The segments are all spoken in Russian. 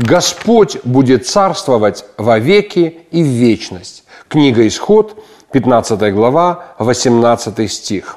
Господь будет царствовать во веки и в вечность. Книга Исход, 15 глава, 18 стих.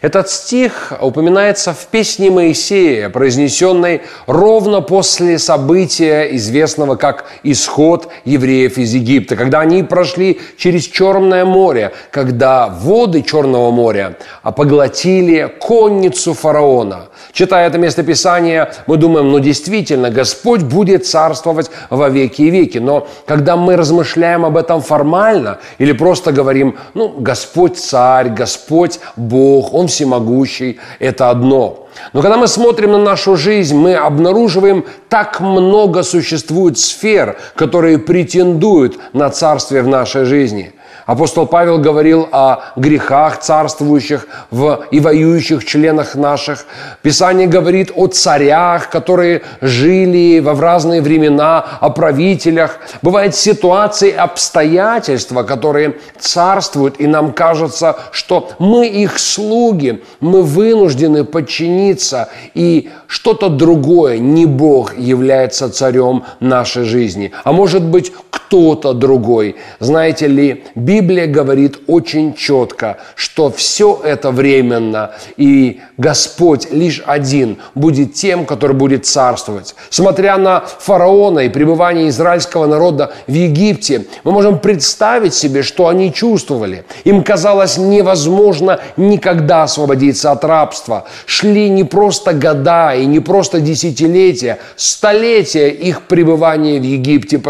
Этот стих упоминается в песне Моисея, произнесенной ровно после события, известного как исход евреев из Египта, когда они прошли через Черное море, когда воды Черного моря поглотили конницу фараона. Читая это местописание, мы думаем, ну действительно, Господь будет царствовать во веки и веки. Но когда мы размышляем об этом формально или просто говорим, ну, Господь царь, Господь Бог, Он всемогущий, это одно. Но когда мы смотрим на нашу жизнь, мы обнаруживаем, так много существует сфер, которые претендуют на царствие в нашей жизни – Апостол Павел говорил о грехах царствующих в, и воюющих членах наших. Писание говорит о царях, которые жили в разные времена, о правителях. Бывают ситуации, обстоятельства, которые царствуют, и нам кажется, что мы их слуги, мы вынуждены подчиниться, и что-то другое, не Бог, является царем нашей жизни. А может быть, кто-то другой. Знаете ли, Библия говорит очень четко, что все это временно, и Господь лишь один будет тем, который будет царствовать. Смотря на фараона и пребывание израильского народа в Египте, мы можем представить себе, что они чувствовали. Им казалось невозможно никогда освободиться от рабства. Шли не просто года и не просто десятилетия, столетия их пребывания в Египте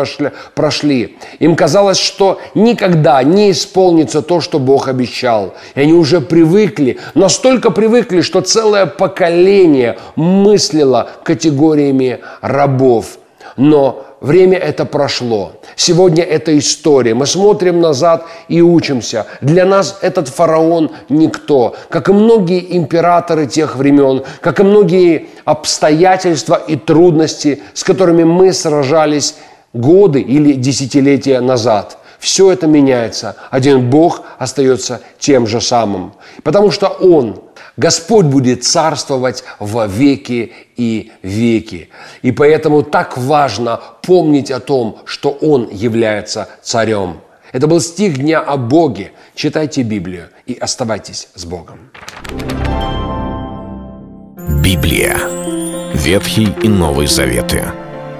прошли прошли. Им казалось, что никогда не исполнится то, что Бог обещал. И они уже привыкли, настолько привыкли, что целое поколение мыслило категориями рабов. Но время это прошло. Сегодня это история. Мы смотрим назад и учимся. Для нас этот фараон никто. Как и многие императоры тех времен, как и многие обстоятельства и трудности, с которыми мы сражались годы или десятилетия назад. Все это меняется. Один Бог остается тем же самым. Потому что Он, Господь будет царствовать во веки и веки. И поэтому так важно помнить о том, что Он является царем. Это был стих дня о Боге. Читайте Библию и оставайтесь с Богом. Библия. Ветхий и Новый Заветы.